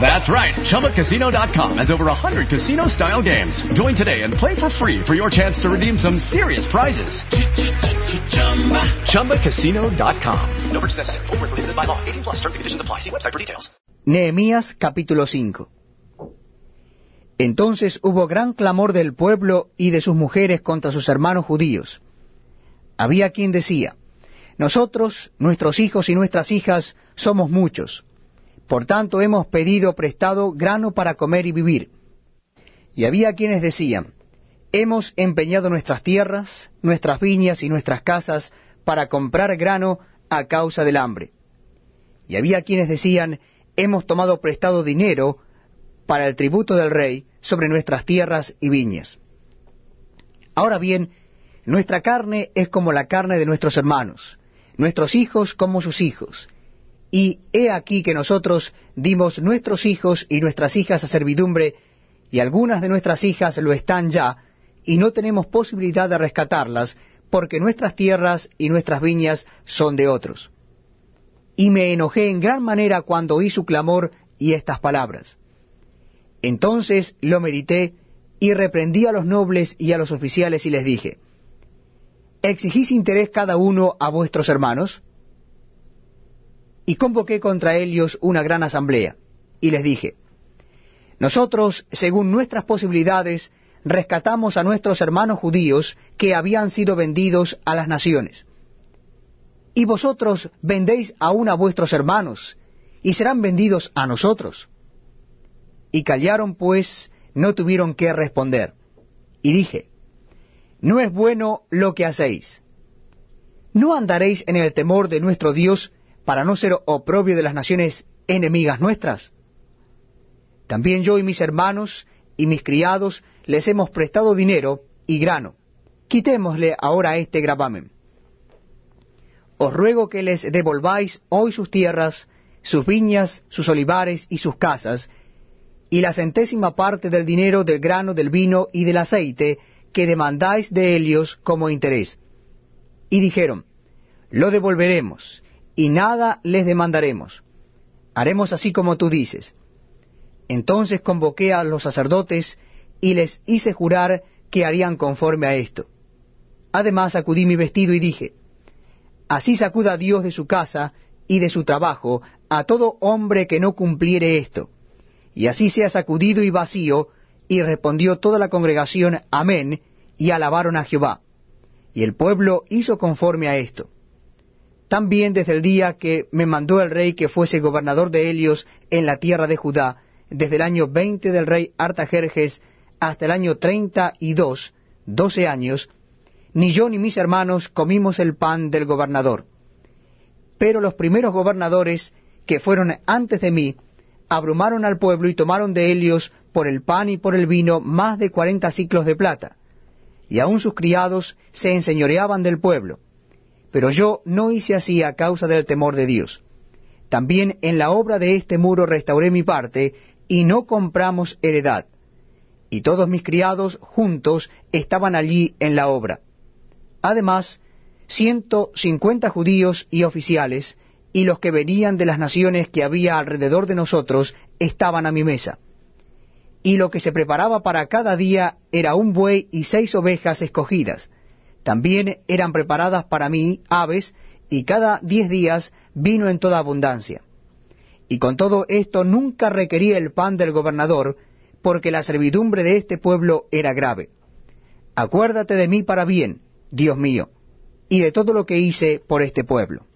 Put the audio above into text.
That's right. ChumbaCasino.com has over 100 casino style games. Join today and play for free for your chance to redeem some serious prizes. ChumbaCasino.com. No purchase necessary. Full prohibited by law. 18 plus terms and conditions apply. See website for details. Nehemías capítulo 5 Entonces hubo gran clamor del pueblo y de sus mujeres contra sus hermanos judíos. Había quien decía, Nosotros, nuestros hijos y nuestras hijas, somos muchos por tanto hemos pedido prestado grano para comer y vivir. Y había quienes decían, hemos empeñado nuestras tierras, nuestras viñas y nuestras casas para comprar grano a causa del hambre. Y había quienes decían, hemos tomado prestado dinero para el tributo del rey sobre nuestras tierras y viñas. Ahora bien, nuestra carne es como la carne de nuestros hermanos, nuestros hijos como sus hijos, y he aquí que nosotros dimos nuestros hijos y nuestras hijas a servidumbre, y algunas de nuestras hijas lo están ya, y no tenemos posibilidad de rescatarlas, porque nuestras tierras y nuestras viñas son de otros. Y me enojé en gran manera cuando oí su clamor y estas palabras. Entonces lo medité y reprendí a los nobles y a los oficiales y les dije, ¿exigís interés cada uno a vuestros hermanos? Y convoqué contra ellos una gran asamblea, y les dije, Nosotros, según nuestras posibilidades, rescatamos a nuestros hermanos judíos que habían sido vendidos a las naciones. Y vosotros vendéis aún a vuestros hermanos, y serán vendidos a nosotros. Y callaron, pues no tuvieron que responder. Y dije, No es bueno lo que hacéis. ¿No andaréis en el temor de nuestro Dios para no ser oprobio de las naciones enemigas nuestras. También yo y mis hermanos y mis criados les hemos prestado dinero y grano. Quitémosle ahora este gravamen. Os ruego que les devolváis hoy sus tierras, sus viñas, sus olivares y sus casas, y la centésima parte del dinero, del grano, del vino y del aceite que demandáis de ellos como interés. Y dijeron, lo devolveremos, y nada les demandaremos. Haremos así como tú dices. Entonces convoqué a los sacerdotes y les hice jurar que harían conforme a esto. Además sacudí mi vestido y dije, Así sacuda Dios de su casa y de su trabajo a todo hombre que no cumpliere esto. Y así sea sacudido y vacío, y respondió toda la congregación, Amén, y alabaron a Jehová. Y el pueblo hizo conforme a esto. También desde el día que me mandó el rey que fuese gobernador de Helios en la tierra de Judá, desde el año veinte del rey Artajerjes hasta el año treinta y dos, doce años, ni yo ni mis hermanos comimos el pan del gobernador. Pero los primeros gobernadores que fueron antes de mí, abrumaron al pueblo y tomaron de Helios por el pan y por el vino más de cuarenta ciclos de plata, y aun sus criados se enseñoreaban del pueblo pero yo no hice así a causa del temor de Dios. También en la obra de este muro restauré mi parte, y no compramos heredad. Y todos mis criados juntos estaban allí en la obra. Además, ciento cincuenta judíos y oficiales, y los que venían de las naciones que había alrededor de nosotros, estaban a mi mesa. Y lo que se preparaba para cada día era un buey y seis ovejas escogidas, también eran preparadas para mí aves, y cada diez días vino en toda abundancia. Y con todo esto nunca requería el pan del gobernador, porque la servidumbre de este pueblo era grave. Acuérdate de mí para bien, Dios mío, y de todo lo que hice por este pueblo.